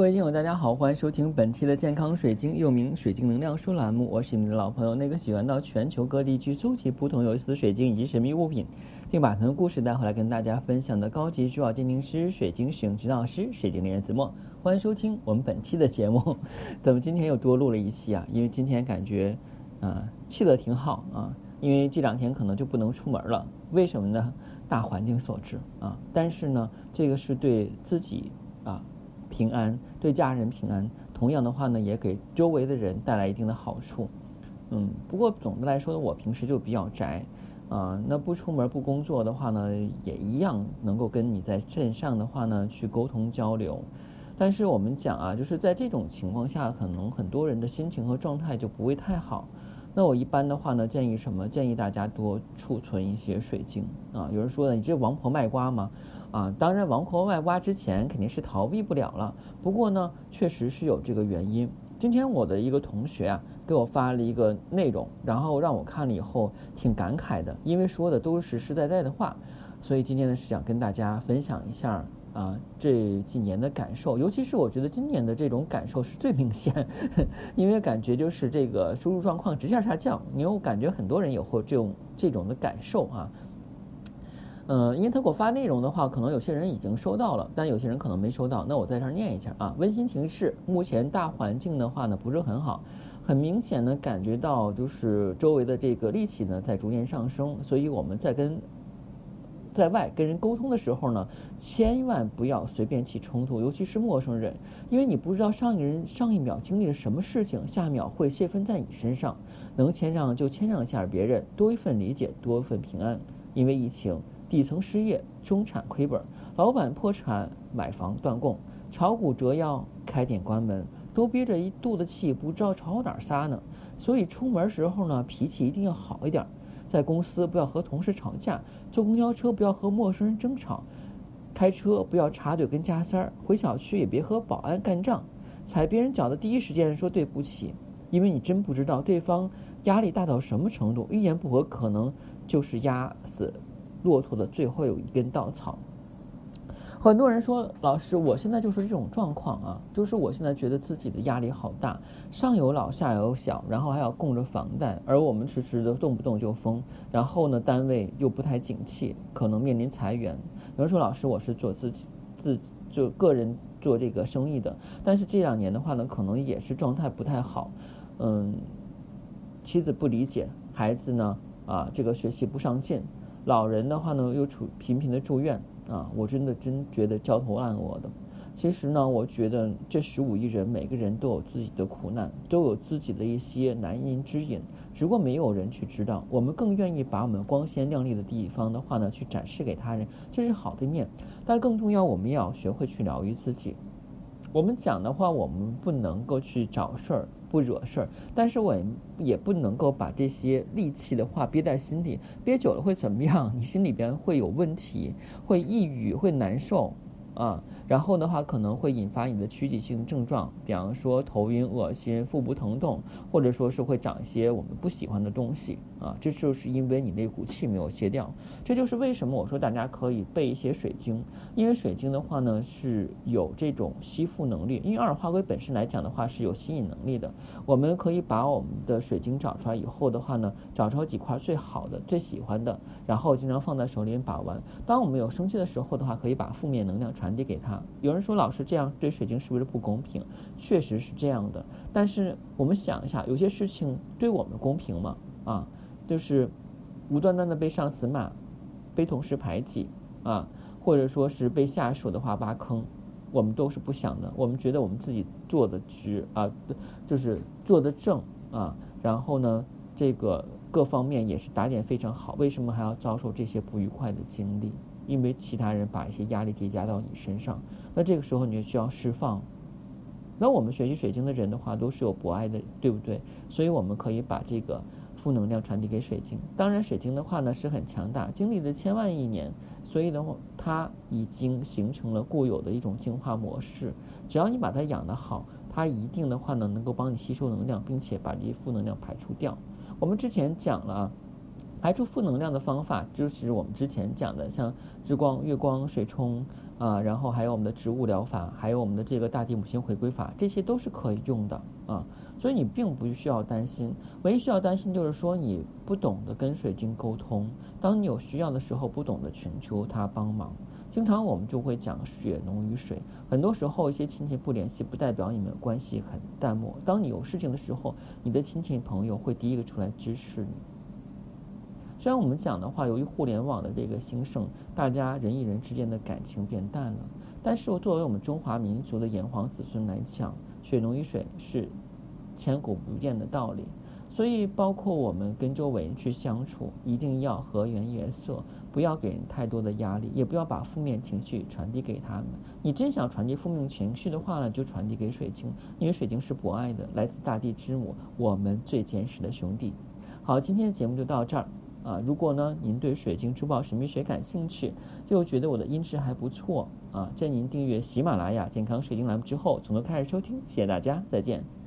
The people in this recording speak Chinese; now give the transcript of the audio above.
各位听友，大家好，欢迎收听本期的健康水晶，又名水晶能量书栏目。我是你们的老朋友，那个喜欢到全球各地去搜集不同有意思的水晶以及神秘物品，并把他们的故事带回来跟大家分享的高级珠宝鉴定师、水晶使用指导师、水晶猎人子墨。欢迎收听我们本期的节目。怎么今天又多录了一期啊？因为今天感觉啊气得挺好啊，因为这两天可能就不能出门了。为什么呢？大环境所致啊。但是呢，这个是对自己啊。平安对家人平安，同样的话呢，也给周围的人带来一定的好处。嗯，不过总的来说，我平时就比较宅，啊，那不出门不工作的话呢，也一样能够跟你在镇上的话呢去沟通交流。但是我们讲啊，就是在这种情况下，可能很多人的心情和状态就不会太好。那我一般的话呢，建议什么？建议大家多储存一些水晶啊。有人说呢，你这王婆卖瓜吗？啊，当然，王婆卖瓜之前肯定是逃避不了了。不过呢，确实是有这个原因。今天我的一个同学啊，给我发了一个内容，然后让我看了以后挺感慨的，因为说的都是实实在在的话。所以今天呢，是想跟大家分享一下啊这几年的感受，尤其是我觉得今年的这种感受是最明显，因为感觉就是这个收入状况直线下降，因为我感觉很多人也会这种这种的感受啊。嗯，因为他给我发内容的话，可能有些人已经收到了，但有些人可能没收到。那我在这儿念一下啊。温馨提示：目前大环境的话呢，不是很好，很明显的感觉到就是周围的这个戾气呢在逐渐上升。所以我们在跟在外跟人沟通的时候呢，千万不要随便起冲突，尤其是陌生人，因为你不知道上一个人上一秒经历了什么事情，下一秒会泄愤在你身上。能谦让就谦让一下别人，多一份理解，多一份平安。因为疫情。底层失业，中产亏本，老板破产，买房断供，炒股折腰，开店关门，都憋着一肚子气，不知道朝哪儿撒呢。所以出门时候呢，脾气一定要好一点。在公司不要和同事吵架，坐公交车不要和陌生人争吵，开车不要插队跟加塞儿，回小区也别和保安干仗。踩别人脚的第一时间说对不起，因为你真不知道对方压力大到什么程度，一言不合可能就是压死。骆驼的最后有一根稻草。很多人说，老师，我现在就是这种状况啊，就是我现在觉得自己的压力好大，上有老下有小，然后还要供着房贷，而我们迟迟的动不动就封，然后呢，单位又不太景气，可能面临裁员。有人说，老师，我是做自己自就个人做这个生意的，但是这两年的话呢，可能也是状态不太好，嗯，妻子不理解，孩子呢，啊，这个学习不上进。老人的话呢，又处频频的住院啊，我真的真觉得焦头烂额的。其实呢，我觉得这十五亿人，每个人都有自己的苦难，都有自己的一些难言之隐，只不过没有人去知道。我们更愿意把我们光鲜亮丽的地方的话呢，去展示给他人，这是好的一面。但更重要，我们要学会去疗愈自己。我们讲的话，我们不能够去找事儿。不惹事儿，但是我也不能够把这些戾气的话憋在心里，憋久了会怎么样？你心里边会有问题，会抑郁，会难受，啊。然后的话，可能会引发你的躯体性症状，比方说头晕、恶心、腹部疼痛，或者说是会长一些我们不喜欢的东西啊。这就是因为你那股气没有泄掉。这就是为什么我说大家可以备一些水晶，因为水晶的话呢是有这种吸附能力。因为二氧化硅本身来讲的话是有吸引能力的。我们可以把我们的水晶找出来以后的话呢，找出几块最好的、最喜欢的，然后经常放在手里把玩。当我们有生气的时候的话，可以把负面能量传传递给他。有人说老师这样对水晶是不是不公平？确实是这样的。但是我们想一下，有些事情对我们公平吗？啊，就是无端端的被上司骂，被同事排挤啊，或者说是被下属的话挖坑，我们都是不想的。我们觉得我们自己做的直啊，就是做的正啊，然后呢，这个各方面也是打点非常好。为什么还要遭受这些不愉快的经历？因为其他人把一些压力叠加到你身上，那这个时候你就需要释放。那我们学习水晶的人的话，都是有博爱的，对不对？所以我们可以把这个负能量传递给水晶。当然，水晶的话呢是很强大，经历了千万亿年，所以的话，它已经形成了固有的一种进化模式。只要你把它养得好，它一定的话呢能够帮你吸收能量，并且把这些负能量排除掉。我们之前讲了。排除负能量的方法，就是我们之前讲的，像日光、月光、水冲，啊，然后还有我们的植物疗法，还有我们的这个大地母亲回归法，这些都是可以用的啊。所以你并不需要担心，唯一需要担心就是说你不懂得跟水晶沟通，当你有需要的时候不懂得寻求他帮忙。经常我们就会讲血浓于水，很多时候一些亲戚不联系，不代表你们关系很淡漠。当你有事情的时候，你的亲戚朋友会第一个出来支持你。虽然我们讲的话，由于互联网的这个兴盛，大家人与人之间的感情变淡了，但是作为我们中华民族的炎黄子孙来讲，血浓于水是。千古不变的道理，所以包括我们跟周围人去相处，一定要和颜悦色，不要给人太多的压力，也不要把负面情绪传递给他们。你真想传递负面情绪的话呢，就传递给水晶，因为水晶是博爱的，来自大地之母，我们最坚实的兄弟。好，今天的节目就到这儿啊！如果呢您对水晶珠宝神秘学感兴趣，又觉得我的音质还不错啊，在您订阅喜马拉雅健康水晶栏目之后从头开始收听。谢谢大家，再见。